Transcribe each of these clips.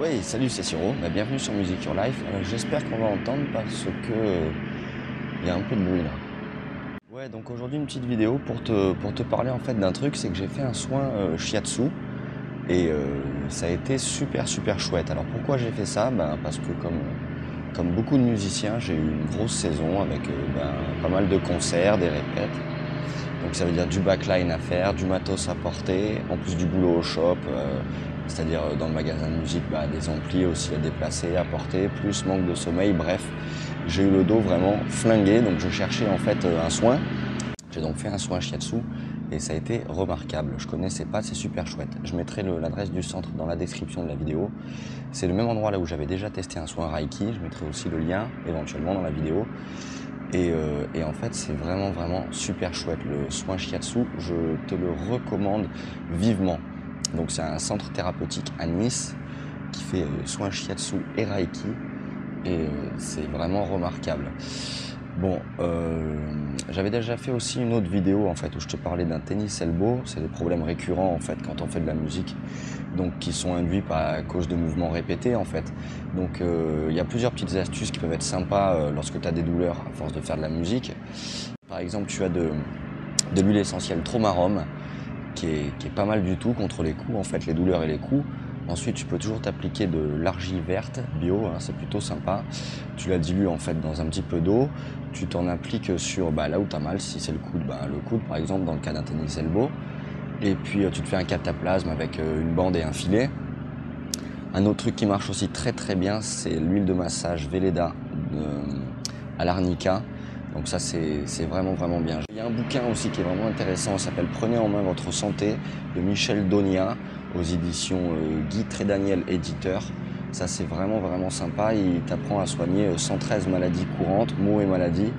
Oui, salut, c'est Siro. Bah, bienvenue sur Music Your Life. Euh, J'espère qu'on va entendre parce que euh, il y a un peu de bruit là. Ouais, donc aujourd'hui une petite vidéo pour te, pour te parler en fait d'un truc, c'est que j'ai fait un soin euh, shiatsu et ça a été super super chouette. Alors pourquoi j'ai fait ça? Ben, Parce que comme, comme beaucoup de musiciens, j'ai eu une grosse saison avec ben, pas mal de concerts, des répètes. Donc ça veut dire du backline à faire, du matos à porter, en plus du boulot au shop, euh, c'est-à-dire euh, dans le magasin de musique, bah, des amplis aussi à déplacer, à porter, plus manque de sommeil, bref. J'ai eu le dos vraiment flingué, donc je cherchais en fait euh, un soin. J'ai donc fait un soin shiatsu et ça a été remarquable. Je connaissais pas, c'est super chouette. Je mettrai l'adresse du centre dans la description de la vidéo. C'est le même endroit là où j'avais déjà testé un soin Reiki. Je mettrai aussi le lien éventuellement dans la vidéo. Et, euh, et en fait, c'est vraiment, vraiment super chouette. Le soin shiatsu, je te le recommande vivement. Donc, c'est un centre thérapeutique à Nice qui fait euh, soin shiatsu et reiki. Et euh, c'est vraiment remarquable. Bon, j'avais déjà fait aussi une autre vidéo en fait où je te parlais d'un tennis elbow. C'est des problèmes récurrents en fait quand on fait de la musique, donc qui sont induits par à cause de mouvements répétés en fait. Donc euh, il y a plusieurs petites astuces qui peuvent être sympas euh, lorsque tu as des douleurs à force de faire de la musique. Par exemple, tu as de, l'huile essentielle Tromarum qui qui est pas mal du tout contre les coups, en fait, les douleurs et les coups. Ensuite, tu peux toujours t'appliquer de l'argile verte bio, hein, c'est plutôt sympa. Tu la dilues en fait dans un petit peu d'eau. Tu t'en appliques sur bah, là où tu as mal, si c'est le coude, bah, le coude par exemple, dans le cas d'un tennis elbow. Et puis euh, tu te fais un cataplasme avec euh, une bande et un filet. Un autre truc qui marche aussi très très bien, c'est l'huile de massage Velleda de- à l'arnica. Donc ça c'est vraiment vraiment bien. Il y a un bouquin aussi qui est vraiment intéressant, s'appelle Prenez en main votre santé de Michel Donia aux éditions euh, Guy Trédaniel éditeur. Ça c'est vraiment vraiment sympa, il t'apprend à soigner euh, 113 maladies courantes, maux et maladies.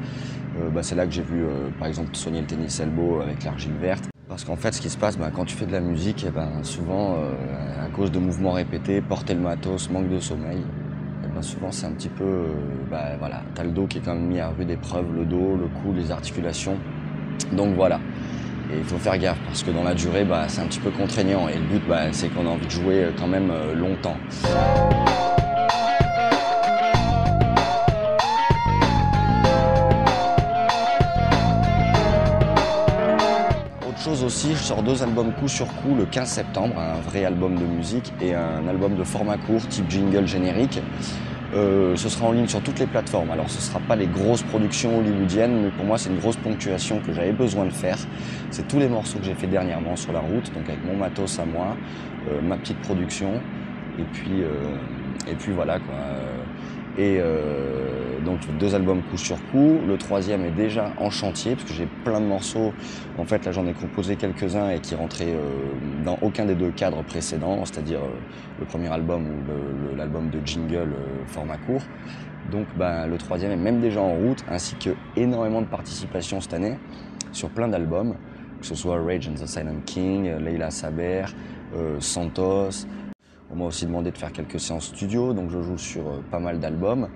Euh, bah, c'est là que j'ai vu euh, par exemple soigner le tennis elbow avec l'argile verte. Parce qu'en fait, ce qui se passe, bah, quand tu fais de la musique, eh ben, souvent, euh, à cause de mouvements répétés, porter le matos, manque de sommeil, ben, souvent c'est un petit peu, euh, bah, voilà, t'as le dos qui est quand même mis à rude épreuve, le dos, le cou, les articulations. Donc voilà. Et il faut faire gaffe parce que dans la durée, bah, c'est un petit peu contraignant. Et le but, bah, c'est qu'on a envie de jouer euh, quand même euh, longtemps. Chose aussi, je sors deux albums coup sur coup le 15 septembre, un vrai album de musique et un album de format court type jingle générique. Euh, ce sera en ligne sur toutes les plateformes. Alors ce ne sera pas les grosses productions hollywoodiennes, mais pour moi c'est une grosse ponctuation que j'avais besoin de faire. C'est tous les morceaux que j'ai fait dernièrement sur la route, donc avec mon matos à moi, euh, ma petite production, et puis, euh, et puis voilà quoi. Et euh, donc deux albums coup sur coup. Le troisième est déjà en chantier parce que j'ai plein de morceaux. En fait, là j'en ai composé quelques-uns et qui rentraient euh, dans aucun des deux cadres précédents, c'est-à-dire euh, le premier album ou l'album de jingle format court. Donc ben, le troisième est même déjà en route, ainsi que énormément de participation cette année sur plein d'albums, que ce soit Rage and the Silent King, Leila Saber, Santos. On m'a aussi demandé de faire quelques séances studio, donc je joue sur euh, pas mal d'albums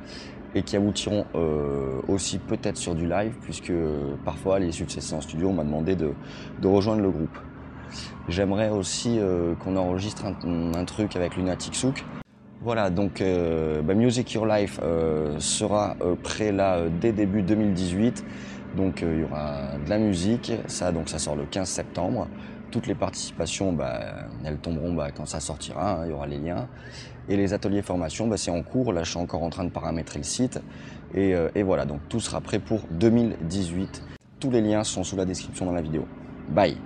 et qui aboutiront euh, aussi peut-être sur du live, puisque euh, parfois de ces séances studio, on m'a demandé de, rejoindre le groupe. J'aimerais aussi qu'on enregistre un, truc avec Lunatic Souk. Voilà, donc bah, Music Your Life sera prêt là dès début 2018. Donc il y aura de la musique, ça donc ça sort le 15 septembre. Toutes les participations, bah, elles tomberont bah, quand ça sortira, hein, il y aura les liens. Et les ateliers formation, bah, c'est en cours, là je suis encore en train de paramétrer le site. Et, euh, et voilà, donc tout sera prêt pour 2018. Tous les liens sont sous la description dans la vidéo. Bye